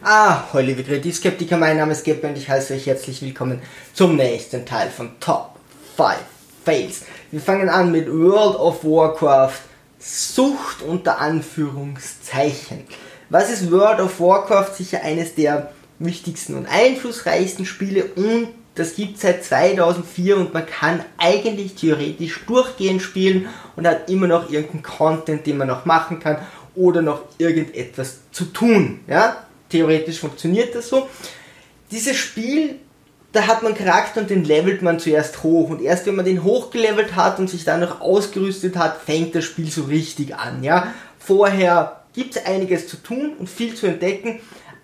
Ah, hallo liebe Kreditskeptiker, mein Name ist Geppe und ich heiße euch herzlich willkommen zum nächsten Teil von Top 5 Fails. Wir fangen an mit World of Warcraft Sucht unter Anführungszeichen. Was ist World of Warcraft? Sicher eines der wichtigsten und einflussreichsten Spiele und das gibt seit 2004 und man kann eigentlich theoretisch durchgehend spielen und hat immer noch irgendeinen Content, den man noch machen kann oder noch irgendetwas zu tun. Ja? Theoretisch funktioniert das so. Dieses Spiel, da hat man Charakter und den levelt man zuerst hoch. Und erst wenn man den hochgelevelt hat und sich dann noch ausgerüstet hat, fängt das Spiel so richtig an. Ja? Vorher gibt es einiges zu tun und viel zu entdecken,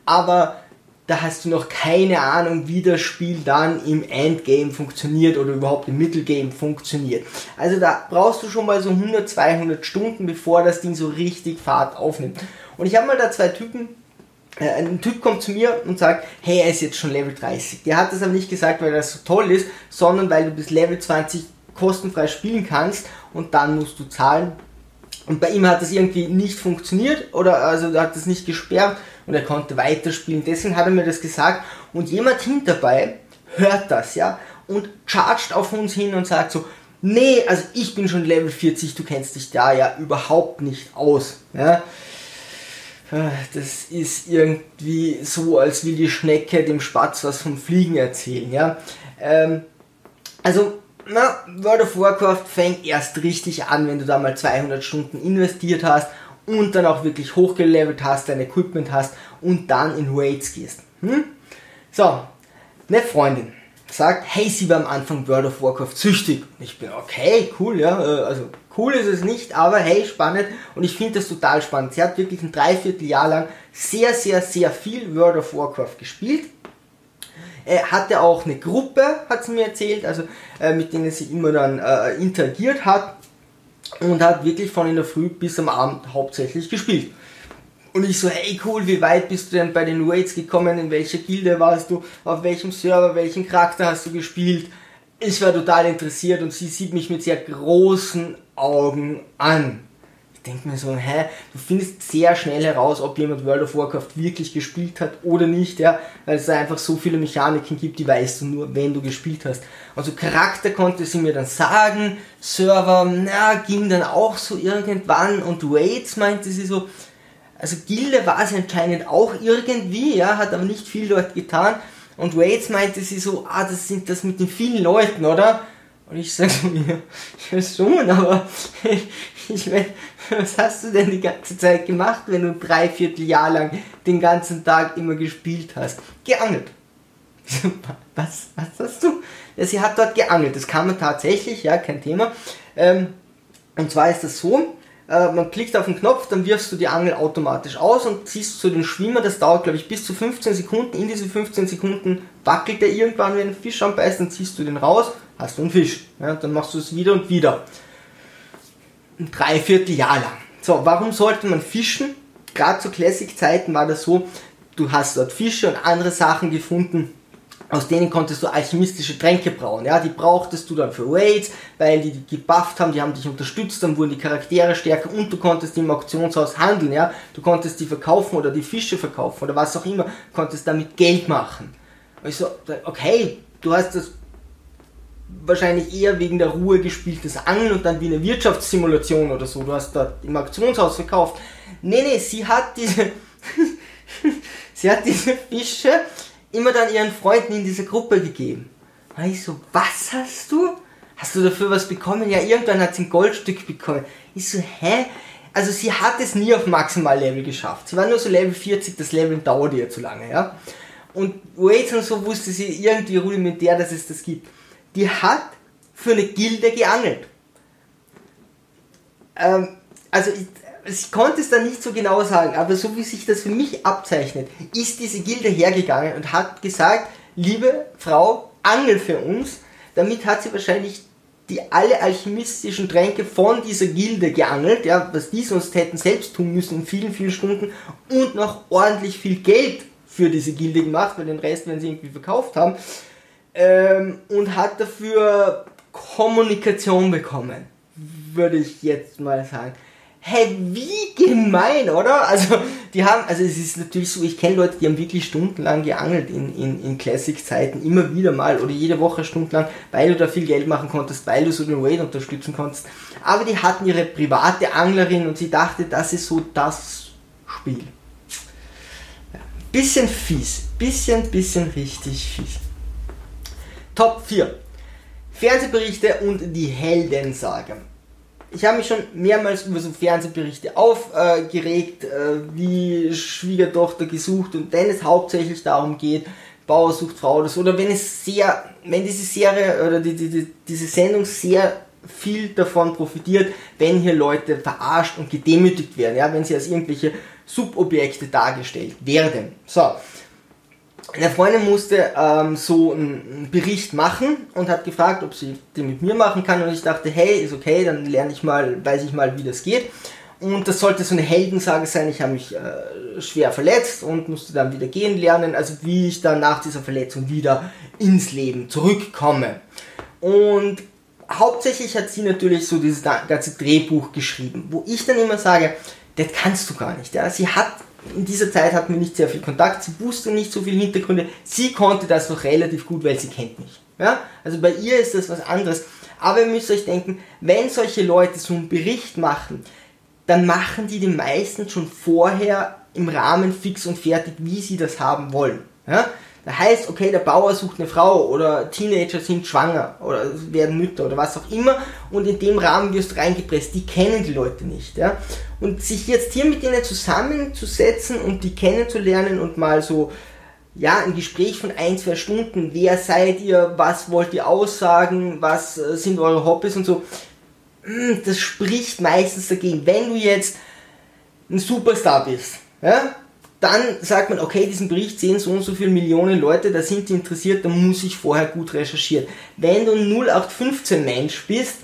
aber da hast du noch keine Ahnung, wie das Spiel dann im Endgame funktioniert oder überhaupt im Mittelgame funktioniert. Also da brauchst du schon mal so 100, 200 Stunden, bevor das Ding so richtig Fahrt aufnimmt. Und ich habe mal da zwei Typen ein Typ kommt zu mir und sagt, hey, er ist jetzt schon Level 30. Der hat das aber nicht gesagt, weil das so toll ist, sondern weil du bis Level 20 kostenfrei spielen kannst und dann musst du zahlen. Und bei ihm hat das irgendwie nicht funktioniert oder also er hat das nicht gesperrt und er konnte weiterspielen. Deswegen hat er mir das gesagt und jemand hinterbei hört das, ja, und chargt auf uns hin und sagt so, nee, also ich bin schon Level 40, du kennst dich da ja überhaupt nicht aus, ja. Ah, das ist irgendwie so, als will die Schnecke dem Spatz was vom Fliegen erzählen, ja. Ähm, also, na, World of Warcraft fängt erst richtig an, wenn du da mal 200 Stunden investiert hast und dann auch wirklich hochgelevelt hast, dein Equipment hast und dann in Raids gehst. Hm? So, eine Freundin sagt, hey, sie war am Anfang World of Warcraft süchtig. Ich bin, okay, cool, ja, äh, also cool ist es nicht, aber hey, spannend und ich finde das total spannend. Sie hat wirklich ein Dreivierteljahr lang sehr, sehr, sehr viel World of Warcraft gespielt. Er hatte auch eine Gruppe, hat sie mir erzählt, also äh, mit denen sie immer dann äh, interagiert hat und hat wirklich von in der Früh bis am Abend hauptsächlich gespielt. Und ich so, hey cool, wie weit bist du denn bei den Raids gekommen? In welcher Gilde warst du? Auf welchem Server? Welchen Charakter hast du gespielt? Ich war total interessiert und sie sieht mich mit sehr großen Augen an. Ich denke mir so, hä, du findest sehr schnell heraus, ob jemand World of Warcraft wirklich gespielt hat oder nicht, ja, weil es da einfach so viele Mechaniken gibt, die weißt du nur, wenn du gespielt hast. Also Charakter konnte sie mir dann sagen, Server, na, ging dann auch so irgendwann und Raids meinte sie so, also Gilde war sie anscheinend auch irgendwie, ja, hat aber nicht viel dort getan. Und Raids meinte sie so, ah, das sind das mit den vielen Leuten, oder? Und ich sage so, ja, ja schon, aber ich meine, was hast du denn die ganze Zeit gemacht, wenn du drei Vierteljahr lang den ganzen Tag immer gespielt hast? Geangelt. Was, was hast du? Ja, sie hat dort geangelt, das kann man tatsächlich, ja, kein Thema. Ähm, und zwar ist das so, äh, man klickt auf den Knopf, dann wirfst du die Angel automatisch aus und ziehst zu den Schwimmer. Das dauert, glaube ich, bis zu 15 Sekunden. In diese 15 Sekunden wackelt der irgendwann, wenn ein Fisch anbeißt, dann ziehst du den raus, hast du einen Fisch. Ja, dann machst du es wieder und wieder. Ein Dreivierteljahr lang. So, warum sollte man fischen? Gerade zu Classic-Zeiten war das so, du hast dort Fische und andere Sachen gefunden, aus denen konntest du alchemistische Tränke brauen. Ja, die brauchtest du dann für Raids, weil die, die gebufft haben, die haben dich unterstützt, dann wurden die Charaktere stärker und du konntest im Auktionshaus handeln. Ja, du konntest die verkaufen oder die Fische verkaufen oder was auch immer, konntest damit Geld machen. Und ich so, okay, du hast das wahrscheinlich eher wegen der Ruhe gespieltes Angeln und dann wie eine Wirtschaftssimulation oder so. Du hast dort im Auktionshaus verkauft. Nee, nee, sie hat diese, sie hat diese Fische immer dann ihren Freunden in dieser Gruppe gegeben. Und ich so, was hast du? Hast du dafür was bekommen? Ja, irgendwann hat sie ein Goldstück bekommen. Ich so, hä? Also sie hat es nie auf Maximallevel geschafft. Sie war nur so Level 40, das Level dauert ihr zu lange, ja. Und Waits und so wusste sie irgendwie rudimentär, dass es das gibt. Die hat für eine Gilde geangelt. Ähm, also ich, ich konnte es da nicht so genau sagen, aber so wie sich das für mich abzeichnet, ist diese Gilde hergegangen und hat gesagt, liebe Frau, angel für uns. Damit hat sie wahrscheinlich die alle alchemistischen Tränke von dieser Gilde geangelt, ja, was die sonst hätten selbst tun müssen in vielen, vielen Stunden und noch ordentlich viel Geld für diese Gilde gemacht, weil den Rest werden sie irgendwie verkauft haben, ähm, und hat dafür Kommunikation bekommen, würde ich jetzt mal sagen Hey, wie gemein, oder? Also, die haben, also es ist natürlich so, ich kenne Leute, die haben wirklich stundenlang geangelt in, in, in Classic-Zeiten, immer wieder mal oder jede Woche stundenlang, weil du da viel Geld machen konntest, weil du so den Wade unterstützen konntest. Aber die hatten ihre private Anglerin und sie dachte, das ist so das Spiel. Ja, bisschen fies, bisschen, bisschen richtig fies. Top 4. Fernsehberichte und die Heldensage ich habe mich schon mehrmals über so Fernsehberichte aufgeregt, äh, wie Schwiegertochter gesucht und wenn es hauptsächlich darum geht, Bauer sucht Frau oder so, oder wenn es sehr, wenn diese Serie oder die, die, die, diese Sendung sehr viel davon profitiert, wenn hier Leute verarscht und gedemütigt werden, ja, wenn sie als irgendwelche Subobjekte dargestellt werden. So, eine Freundin musste ähm, so einen Bericht machen und hat gefragt, ob sie den mit mir machen kann. Und ich dachte, hey, ist okay, dann lerne ich mal, weiß ich mal, wie das geht. Und das sollte so eine Heldensage sein. Ich habe mich äh, schwer verletzt und musste dann wieder gehen lernen. Also wie ich dann nach dieser Verletzung wieder ins Leben zurückkomme. Und hauptsächlich hat sie natürlich so dieses ganze Drehbuch geschrieben, wo ich dann immer sage, das kannst du gar nicht. Ja? Sie hat in dieser Zeit hatten wir nicht sehr viel Kontakt, sie wusste nicht so viele Hintergründe, sie konnte das noch relativ gut, weil sie kennt mich. Ja? Also bei ihr ist das was anderes. Aber ihr müsst euch denken, wenn solche Leute so einen Bericht machen, dann machen die den meisten schon vorher im Rahmen fix und fertig, wie sie das haben wollen. Ja? Da heißt, okay, der Bauer sucht eine Frau oder Teenager sind schwanger oder werden Mütter oder was auch immer und in dem Rahmen wirst du reingepresst. Die kennen die Leute nicht. Ja? Und sich jetzt hier mit denen zusammenzusetzen und die kennenzulernen und mal so, ja, ein Gespräch von ein, zwei Stunden, wer seid ihr, was wollt ihr aussagen, was äh, sind eure Hobbys und so, hm, das spricht meistens dagegen. Wenn du jetzt ein Superstar bist, ja, dann sagt man, okay, diesen Bericht sehen so und so viele Millionen Leute, da sind die interessiert, da muss ich vorher gut recherchieren. Wenn du ein 0815 Mensch bist,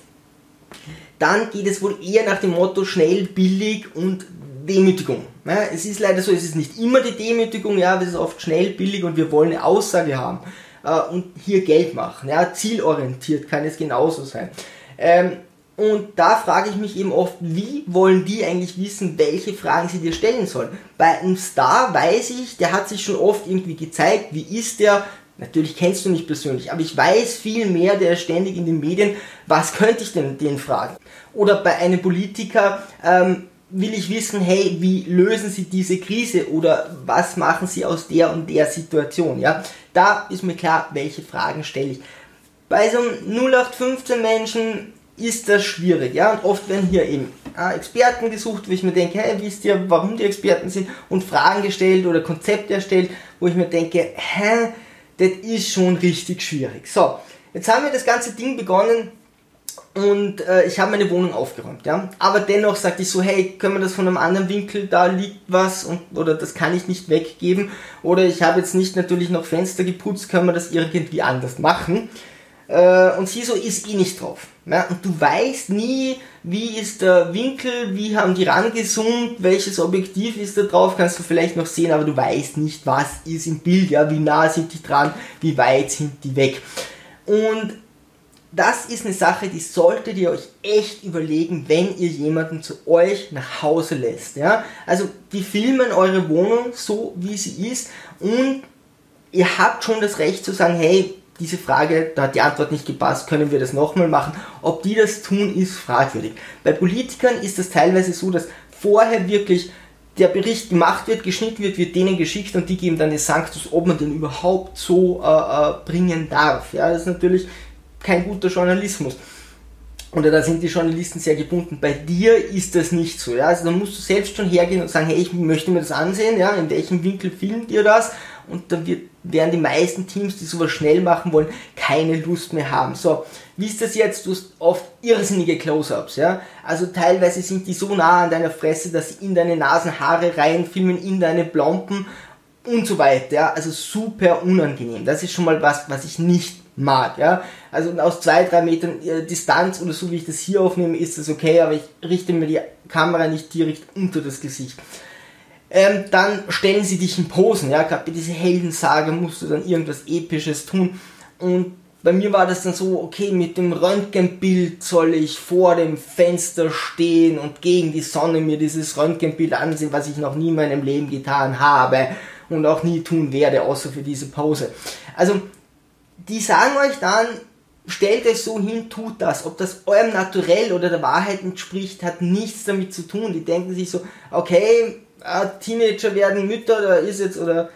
dann geht es wohl eher nach dem Motto schnell, billig und Demütigung. Es ist leider so, es ist nicht immer die Demütigung, ja, es ist oft schnell, billig und wir wollen eine Aussage haben äh, und hier Geld machen. Ja, zielorientiert kann es genauso sein. Ähm, und da frage ich mich eben oft, wie wollen die eigentlich wissen, welche Fragen sie dir stellen sollen? Bei einem Star weiß ich, der hat sich schon oft irgendwie gezeigt, wie ist der? Natürlich kennst du nicht persönlich, aber ich weiß viel mehr, der ist ständig in den Medien, was könnte ich denn den fragen? Oder bei einem Politiker ähm, will ich wissen, hey, wie lösen sie diese Krise oder was machen sie aus der und der Situation? Ja, da ist mir klar, welche Fragen stelle ich. Bei so einem 0815 Menschen ist das schwierig. Ja? Und oft werden hier eben äh, Experten gesucht, wo ich mir denke, hey, wisst ihr, warum die Experten sind und Fragen gestellt oder Konzepte erstellt, wo ich mir denke, hä, das ist schon richtig schwierig. So, jetzt haben wir das ganze Ding begonnen und äh, ich habe meine Wohnung aufgeräumt, ja. Aber dennoch sagte ich so, hey, können wir das von einem anderen Winkel, da liegt was und oder das kann ich nicht weggeben oder ich habe jetzt nicht natürlich noch Fenster geputzt, können wir das irgendwie anders machen. Äh, und sie so ist eh nicht drauf. Ja? Und du weißt nie, wie ist der Winkel, wie haben die rangezoomt, welches Objektiv ist da drauf, kannst du vielleicht noch sehen, aber du weißt nicht, was ist im Bild, ja, wie nah sind die dran, wie weit sind die weg. Und das ist eine Sache, die solltet ihr euch echt überlegen, wenn ihr jemanden zu euch nach Hause lässt. Ja? Also die filmen eure Wohnung so, wie sie ist und ihr habt schon das Recht zu sagen, hey, diese Frage, da hat die Antwort nicht gepasst, können wir das nochmal machen. Ob die das tun, ist fragwürdig. Bei Politikern ist es teilweise so, dass vorher wirklich der Bericht gemacht wird, geschnitten wird, wird denen geschickt und die geben dann den Sanctus, ob man den überhaupt so äh, äh, bringen darf. Ja, das ist natürlich kein guter Journalismus. Oder da sind die Journalisten sehr gebunden. Bei dir ist das nicht so. Ja? Also da musst du selbst schon hergehen und sagen, hey, ich möchte mir das ansehen, ja? in welchem Winkel filmt ihr das? Und da wird werden die meisten Teams, die sowas schnell machen wollen, keine Lust mehr haben. So, wie ist das jetzt? Du hast oft irrsinnige Close-Ups, ja? Also teilweise sind die so nah an deiner Fresse, dass sie in deine Nasenhaare reinfilmen, in deine Plomben und so weiter, ja? Also super unangenehm. Das ist schon mal was, was ich nicht mag, ja? Also aus zwei, drei Metern äh, Distanz oder so wie ich das hier aufnehme, ist das okay, aber ich richte mir die Kamera nicht direkt unter das Gesicht ähm, dann stellen sie dich in Posen. Ja, gerade bei dieser Heldensage musst du dann irgendwas Episches tun. Und bei mir war das dann so, okay, mit dem Röntgenbild soll ich vor dem Fenster stehen und gegen die Sonne mir dieses Röntgenbild ansehen, was ich noch nie in meinem Leben getan habe und auch nie tun werde, außer für diese Pause. Also, die sagen euch dann, stellt euch so hin, tut das. Ob das eurem Naturell oder der Wahrheit entspricht, hat nichts damit zu tun. Die denken sich so, okay, Teenager werden Mütter, da ist jetzt, oder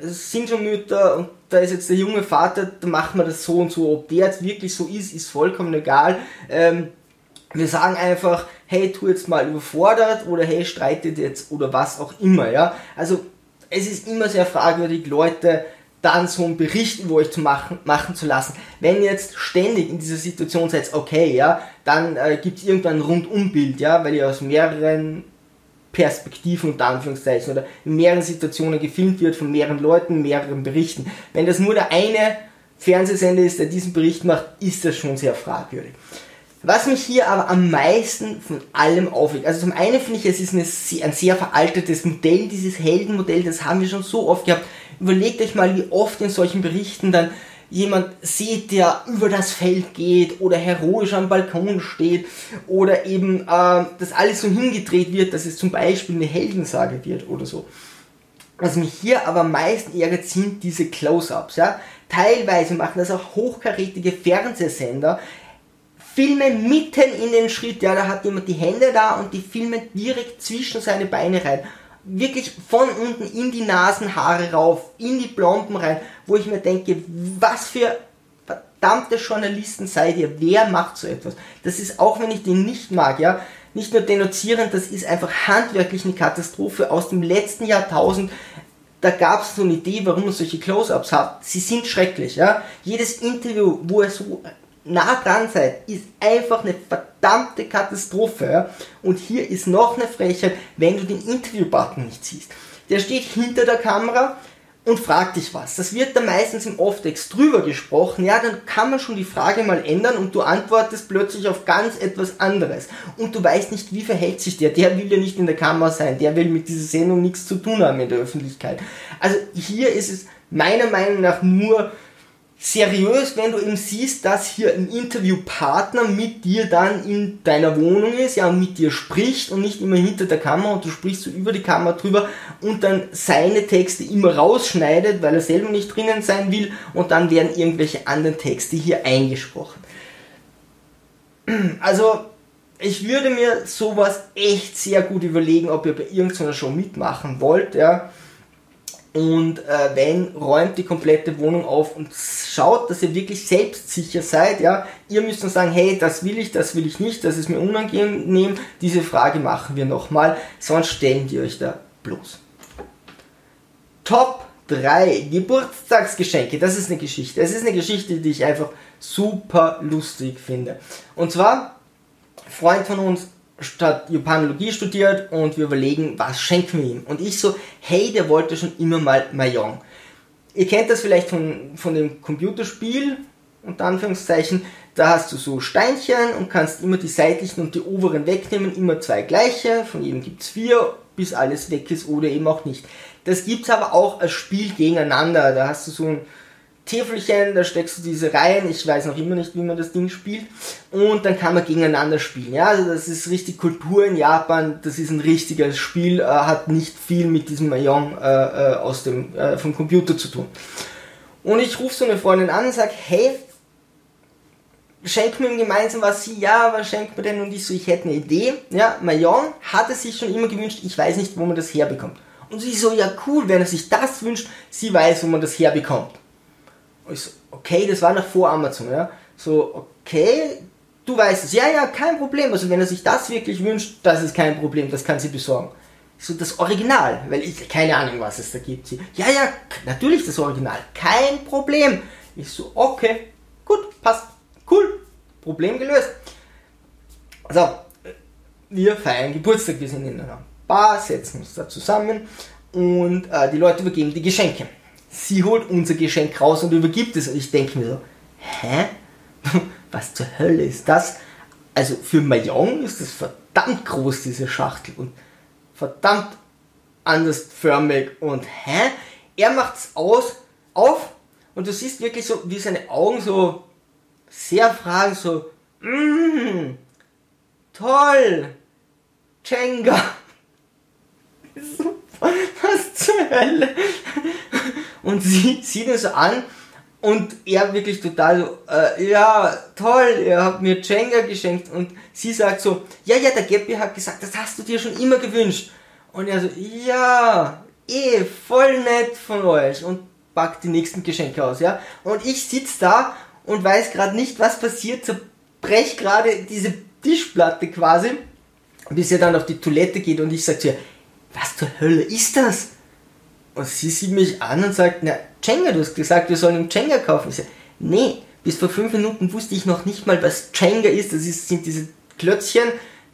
sind schon Mütter und da ist jetzt der junge Vater, da machen wir das so und so. Ob der jetzt wirklich so ist, ist vollkommen egal. Ähm, wir sagen einfach, hey, tu jetzt mal überfordert oder hey, streitet jetzt oder was auch immer, ja. Also, es ist immer sehr fragwürdig, Leute dann so einen Bericht über euch zu machen, machen zu lassen. Wenn ihr jetzt ständig in dieser Situation seid, okay, ja, dann äh, gibt es irgendwann ein Rundumbild, ja, weil ihr aus mehreren Perspektiven unter Anführungszeichen oder in mehreren Situationen gefilmt wird von mehreren Leuten, mehreren Berichten. Wenn das nur der eine Fernsehsender ist, der diesen Bericht macht, ist das schon sehr fragwürdig. Was mich hier aber am meisten von allem aufregt, also zum einen finde ich, es ist eine, ein sehr veraltetes Modell, dieses Heldenmodell, das haben wir schon so oft gehabt. Überlegt euch mal, wie oft in solchen Berichten dann jemand sieht, der über das Feld geht oder heroisch am Balkon steht oder eben äh, dass alles so hingedreht wird, dass es zum Beispiel eine Heldensage wird oder so. Was mich hier aber am meisten ärgert, sind diese Close-Ups. Ja? Teilweise machen das auch hochkarätige Fernsehsender, filmen mitten in den Schritt, ja, da hat jemand die Hände da und die filmen direkt zwischen seine Beine rein wirklich von unten in die Nasenhaare rauf, in die Plomben rein, wo ich mir denke, was für verdammte Journalisten seid ihr? Wer macht so etwas? Das ist auch, wenn ich den nicht mag, ja, nicht nur denunzierend, das ist einfach handwerklich eine Katastrophe aus dem letzten Jahrtausend. Da gab es so eine Idee, warum man solche Close-ups hat. Sie sind schrecklich, ja. Jedes Interview, wo er so nah dran seid, ist einfach eine verdammte Katastrophe. Und hier ist noch eine Frechheit, wenn du den Interview-Button nicht siehst. Der steht hinter der Kamera und fragt dich was. Das wird dann meistens im Off-Text drüber gesprochen. Ja, dann kann man schon die Frage mal ändern und du antwortest plötzlich auf ganz etwas anderes. Und du weißt nicht, wie verhält sich der. Der will ja nicht in der Kamera sein. Der will mit dieser Sendung nichts zu tun haben in der Öffentlichkeit. Also hier ist es meiner Meinung nach nur seriös, wenn du eben siehst, dass hier ein Interviewpartner mit dir dann in deiner Wohnung ist, ja, und mit dir spricht und nicht immer hinter der Kamera und du sprichst so über die Kamera drüber und dann seine Texte immer rausschneidet, weil er selber nicht drinnen sein will und dann werden irgendwelche anderen Texte hier eingesprochen. Also, ich würde mir sowas echt sehr gut überlegen, ob ihr bei irgendeiner Show mitmachen wollt, ja und äh, wenn, räumt die komplette Wohnung auf und schaut, dass ihr wirklich selbstsicher seid. Ja, ihr müsst dann sagen, hey, das will ich, das will ich nicht, das ist mir unangenehm. Diese Frage machen wir nochmal, sonst stellen die euch da bloß. Top 3 Geburtstagsgeschenke. Das ist eine Geschichte. Es ist eine Geschichte, die ich einfach super lustig finde. Und zwar, Freund von uns statt Japanologie studiert und wir überlegen, was schenken wir ihm. Und ich so, hey, der wollte schon immer mal Mahjong. Ihr kennt das vielleicht von, von dem Computerspiel, unter Anführungszeichen, da hast du so Steinchen und kannst immer die seitlichen und die oberen wegnehmen, immer zwei gleiche, von jedem gibt es vier, bis alles weg ist oder eben auch nicht. Das gibt es aber auch als Spiel gegeneinander, da hast du so ein Täfelchen, da steckst du diese rein, ich weiß noch immer nicht, wie man das Ding spielt, und dann kann man gegeneinander spielen. Ja, also das ist richtig Kultur in Japan, das ist ein richtiges Spiel, äh, hat nicht viel mit diesem Mahjong äh, äh, aus dem, äh, vom Computer zu tun. Und ich rufe so eine Freundin an und sage, hey, schenken wir ihm gemeinsam was, sie, ja, was schenkt man denn? Und ich so, ich hätte eine Idee, ja, Mahjong hatte sich schon immer gewünscht, ich weiß nicht, wo man das herbekommt. Und sie so, ja cool, wenn er sich das wünscht, sie weiß, wo man das herbekommt. Ich okay, das war noch vor Amazon, ja. So, okay, du weißt es. Ja, ja, kein Problem. Also wenn er sich das wirklich wünscht, das ist kein Problem, das kann sie besorgen. So, das Original, weil ich keine Ahnung, was es da gibt. Sie, ja, ja, natürlich das Original, kein Problem. Ich so, okay, gut, passt, cool, Problem gelöst. Also, wir feiern Geburtstag, wir sind in einer Bar, setzen uns da zusammen und äh, die Leute übergeben die Geschenke sie holt unser Geschenk raus und übergibt es. Und ich denke mir so, hä? Was zur Hölle ist das? Also für Mayong ist das verdammt groß, diese Schachtel. Und verdammt andersförmig. Und hä? Er macht es aus, auf und du siehst wirklich so, wie seine Augen so sehr fragend, so, mm, toll, Jenga. Was zur Hölle? Und sie sieht ihn so an und er wirklich total so, äh, ja, toll, er hat mir Jenga geschenkt. Und sie sagt so, ja, ja, der Geppi hat gesagt, das hast du dir schon immer gewünscht. Und er so, ja, eh, voll nett von euch. Und packt die nächsten Geschenke aus, ja. Und ich sitz da und weiß gerade nicht, was passiert, zerbrech gerade diese Tischplatte quasi, bis er dann auf die Toilette geht und ich sag zu ihr, was zur Hölle ist das? Und sie sieht mich an und sagt, na, Jenga, du hast gesagt, wir sollen einen Jenga kaufen. Ich sage, nee, bis vor fünf Minuten wusste ich noch nicht mal, was Jenga ist. Das ist, sind diese Klötzchen,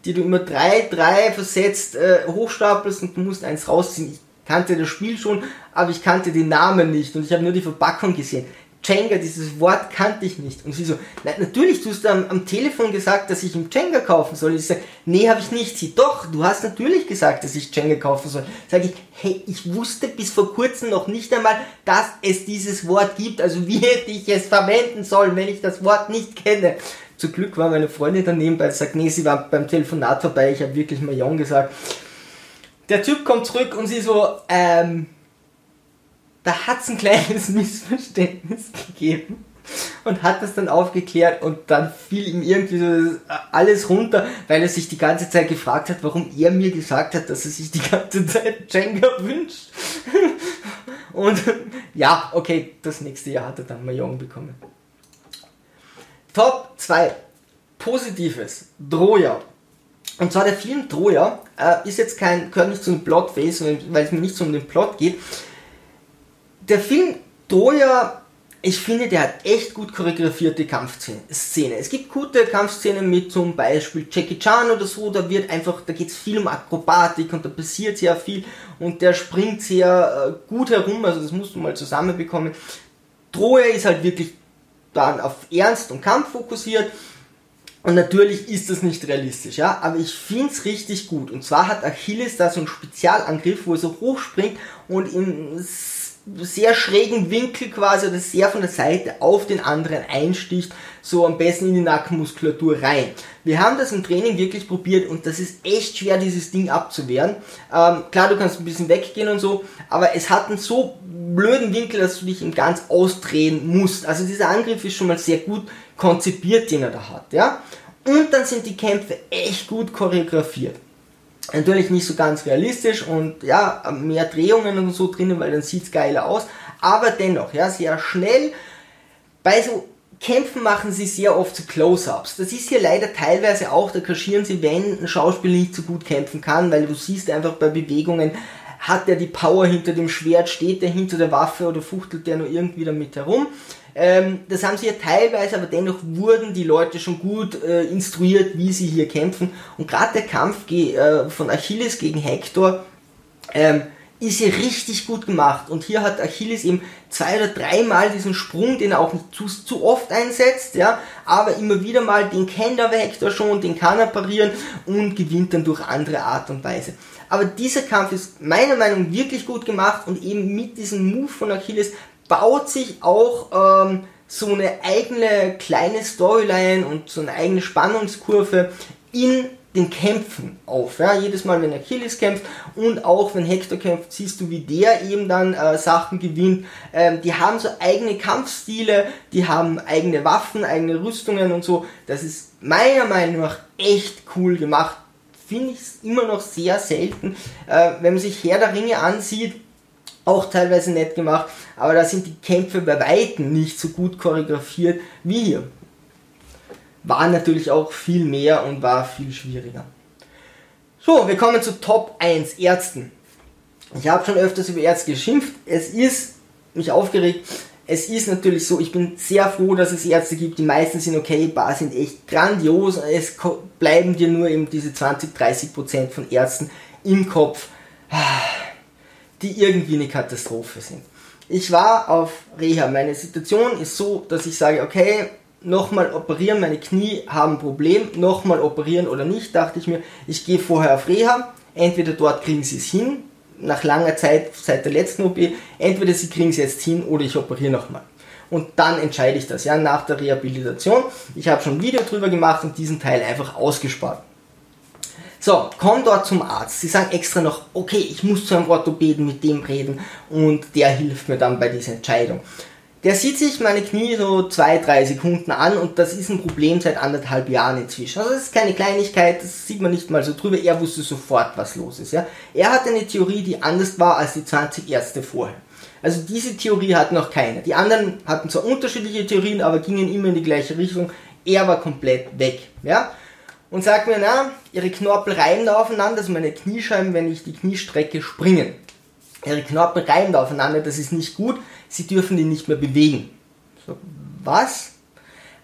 die du immer drei, drei versetzt äh, hochstapelst und du musst eins rausziehen. Ich kannte das Spiel schon, aber ich kannte den Namen nicht und ich habe nur die Verpackung gesehen. Jenga, dieses Wort kannte ich nicht. Und sie so, na, natürlich, du hast am, am Telefon gesagt, dass ich ihm Jenga kaufen soll. Ich sage, nee, habe ich nicht. Sie, doch, du hast natürlich gesagt, dass ich Jenga kaufen soll. Sage ich, hey, ich wusste bis vor kurzem noch nicht einmal, dass es dieses Wort gibt. Also wie hätte ich es verwenden sollen, wenn ich das Wort nicht kenne? Zum Glück war meine Freundin daneben, sie sagt, nee, sie war beim Telefonat vorbei. Ich habe wirklich mal Jon gesagt. Der Typ kommt zurück und sie so, ähm, da hat es ein kleines Missverständnis gegeben und hat das dann aufgeklärt und dann fiel ihm irgendwie so alles runter, weil er sich die ganze Zeit gefragt hat, warum er mir gesagt hat, dass er sich die ganze Zeit Jenga wünscht. Und ja, okay, das nächste Jahr hat er dann Mayong bekommen. Top 2. Positives. Droja. Und zwar der Film Troja äh, ist jetzt kein, gehört nicht zum Plotface, weil es mir nicht so um den Plot geht, der Film Troja, ich finde, der hat echt gut choreografierte Kampfszene. Es gibt gute Kampfszenen mit zum Beispiel Jackie Chan oder so, da wird einfach, da geht es viel um Akrobatik und da passiert sehr viel und der springt sehr äh, gut herum, also das musst du mal zusammenbekommen. Troja ist halt wirklich dann auf Ernst und Kampf fokussiert. Und natürlich ist das nicht realistisch, ja, aber ich finde es richtig gut. Und zwar hat Achilles da so einen Spezialangriff, wo er so hochspringt und in sehr schrägen Winkel quasi oder sehr von der Seite auf den anderen einsticht, so am besten in die Nackenmuskulatur rein. Wir haben das im Training wirklich probiert und das ist echt schwer, dieses Ding abzuwehren. Ähm, klar, du kannst ein bisschen weggehen und so, aber es hat einen so blöden Winkel, dass du dich im ganz ausdrehen musst. Also dieser Angriff ist schon mal sehr gut konzipiert, den er da hat, ja. Und dann sind die Kämpfe echt gut choreografiert. Natürlich nicht so ganz realistisch und ja, mehr Drehungen und so drinnen, weil dann sieht es geiler aus. Aber dennoch, ja, sehr schnell. Bei so Kämpfen machen sie sehr oft zu Close-Ups. Das ist hier leider teilweise auch, da kaschieren sie, wenn ein Schauspieler nicht so gut kämpfen kann, weil du siehst einfach bei Bewegungen, hat er die Power hinter dem Schwert, steht er hinter der Waffe oder fuchtelt der nur irgendwie damit herum. Ähm, das haben sie ja teilweise, aber dennoch wurden die Leute schon gut äh, instruiert, wie sie hier kämpfen. Und gerade der Kampf äh, von Achilles gegen Hector ähm, ist hier richtig gut gemacht. Und hier hat Achilles eben zwei oder dreimal diesen Sprung, den er auch nicht zu, zu oft einsetzt, ja, aber immer wieder mal, den kennt aber Hector schon, den kann er parieren und gewinnt dann durch andere Art und Weise. Aber dieser Kampf ist meiner Meinung nach wirklich gut gemacht und eben mit diesem Move von Achilles baut sich auch ähm, so eine eigene kleine Storyline und so eine eigene Spannungskurve in den Kämpfen auf. Ja? Jedes Mal, wenn Achilles kämpft und auch wenn Hector kämpft, siehst du, wie der eben dann äh, Sachen gewinnt. Ähm, die haben so eigene Kampfstile, die haben eigene Waffen, eigene Rüstungen und so. Das ist meiner Meinung nach echt cool gemacht. Finde ich immer noch sehr selten. Äh, wenn man sich Herr der Ringe ansieht, auch teilweise nett gemacht, aber da sind die Kämpfe bei Weitem nicht so gut choreografiert wie hier. War natürlich auch viel mehr und war viel schwieriger. So, wir kommen zu Top 1 Ärzten. Ich habe schon öfters über Ärzte geschimpft. Es ist mich aufgeregt. Es ist natürlich so, ich bin sehr froh, dass es Ärzte gibt. Die meisten sind okay, ein paar sind echt grandios. Es bleiben dir nur eben diese 20, 30 Prozent von Ärzten im Kopf die irgendwie eine Katastrophe sind. Ich war auf Reha. Meine Situation ist so, dass ich sage, okay, nochmal operieren, meine Knie haben ein Problem, nochmal operieren oder nicht, dachte ich mir, ich gehe vorher auf Reha, entweder dort kriegen sie es hin, nach langer Zeit, seit der letzten OP, entweder sie kriegen es jetzt hin oder ich operiere nochmal. und dann entscheide ich das, ja, nach der Rehabilitation. Ich habe schon ein Video drüber gemacht und diesen Teil einfach ausgespart. So, komm dort zum Arzt. Sie sagen extra noch, okay, ich muss zu einem Orthopäden mit dem reden und der hilft mir dann bei dieser Entscheidung. Der sieht sich meine Knie so zwei, drei Sekunden an und das ist ein Problem seit anderthalb Jahren inzwischen. Also das ist keine Kleinigkeit, das sieht man nicht mal so drüber. Er wusste sofort, was los ist. Ja? Er hat eine Theorie, die anders war als die 20 Ärzte vorher. Also diese Theorie hat noch keine. Die anderen hatten zwar unterschiedliche Theorien, aber gingen immer in die gleiche Richtung. Er war komplett weg. Ja? Und sagt mir, na, ihre Knorpel reiben aufeinander, also meine Kniescheiben, wenn ich die Knie strecke, springen. Ihre Knorpel reiben aufeinander, das ist nicht gut sie dürfen die nicht mehr bewegen. So, was?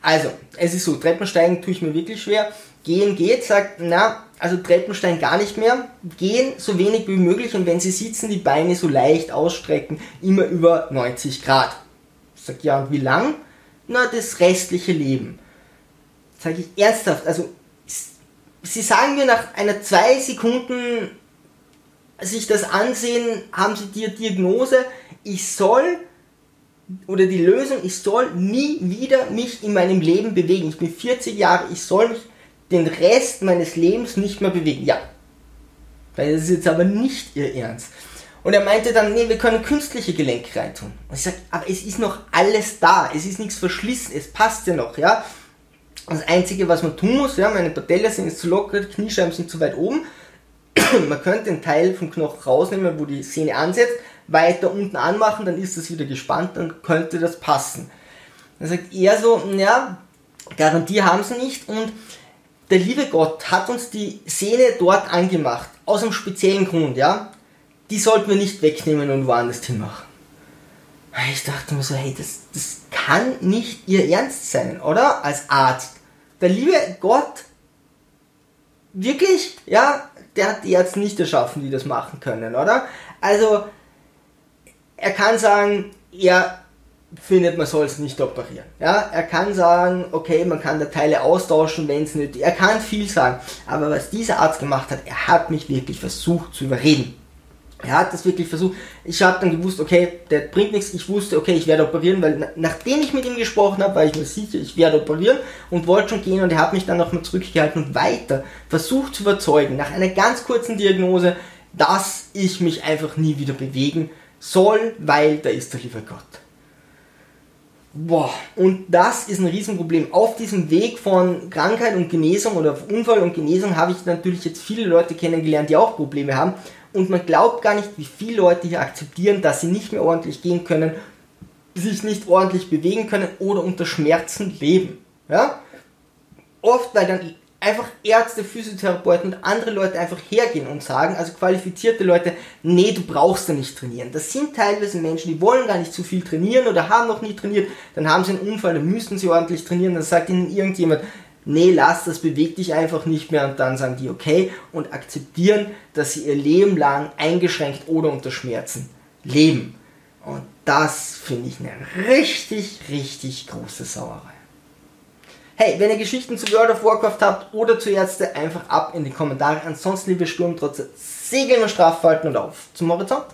Also, es ist so, Treppensteigen tue ich mir wirklich schwer. Gehen geht, sagt, na, also Treppensteigen gar nicht mehr. Gehen so wenig wie möglich und wenn sie sitzen, die Beine so leicht ausstrecken, immer über 90 Grad. Sag ja, und wie lang? Na, das restliche Leben. Sag ich ernsthaft, also Sie sagen mir nach einer zwei Sekunden sich das ansehen, haben Sie die Diagnose, ich soll oder die Lösung, ich soll nie wieder mich in meinem Leben bewegen. Ich bin 40 Jahre, ich soll mich den Rest meines Lebens nicht mehr bewegen. Ja. Weil das ist jetzt aber nicht ihr Ernst. Und er meinte dann, nee, wir können künstliche Gelenke reintun. Und ich sage, aber es ist noch alles da, es ist nichts verschlissen, es passt ja noch, ja. Das Einzige, was man tun muss, ja, meine Patella sind jetzt zu locker, die Kniescheiben sind zu weit oben. man könnte den Teil vom Knochen rausnehmen, wo die Sehne ansetzt, weiter unten anmachen, dann ist das wieder gespannt, dann könnte das passen. Dann sagt er so, ja, Garantie haben sie nicht und der liebe Gott hat uns die Sehne dort angemacht, aus einem speziellen Grund, ja. Die sollten wir nicht wegnehmen und woanders hinmachen. Ich dachte mir so, hey, das, das kann nicht ihr Ernst sein, oder? Als Arzt. Der liebe Gott, wirklich, ja, der hat die Ärzte nicht erschaffen, die das machen können, oder? Also, er kann sagen, er findet, man soll es nicht operieren. Ja, er kann sagen, okay, man kann da Teile austauschen, wenn es nötig ist. Er kann viel sagen. Aber was dieser Arzt gemacht hat, er hat mich wirklich versucht zu überreden. Er hat das wirklich versucht. Ich habe dann gewusst, okay, der bringt nichts. Ich wusste, okay, ich werde operieren, weil nachdem ich mit ihm gesprochen habe, war ich mir sicher, ich werde operieren und wollte schon gehen und er hat mich dann nochmal zurückgehalten und weiter versucht zu überzeugen, nach einer ganz kurzen Diagnose, dass ich mich einfach nie wieder bewegen soll, weil da ist der liebe Gott. Boah, und das ist ein Riesenproblem. Auf diesem Weg von Krankheit und Genesung oder Unfall und Genesung habe ich natürlich jetzt viele Leute kennengelernt, die auch Probleme haben. Und man glaubt gar nicht, wie viele Leute hier akzeptieren, dass sie nicht mehr ordentlich gehen können, sich nicht ordentlich bewegen können oder unter Schmerzen leben. Ja? Oft, weil dann einfach Ärzte, Physiotherapeuten und andere Leute einfach hergehen und sagen, also qualifizierte Leute, nee, du brauchst da nicht trainieren. Das sind teilweise Menschen, die wollen gar nicht zu viel trainieren oder haben noch nie trainiert, dann haben sie einen Unfall, dann müssten sie ordentlich trainieren, dann sagt ihnen irgendjemand, nee, lass das, bewegt dich einfach nicht mehr und dann sagen die okay und akzeptieren, dass sie ihr Leben lang eingeschränkt oder unter Schmerzen leben. Und das finde ich eine richtig, richtig große Sauerei. Hey, wenn ihr Geschichten zu World of Warcraft habt oder zu Ärzte, einfach ab in die Kommentare. Ansonsten, liebe Sturmtrotze, segeln wir straff, falten und auf zum Horizont.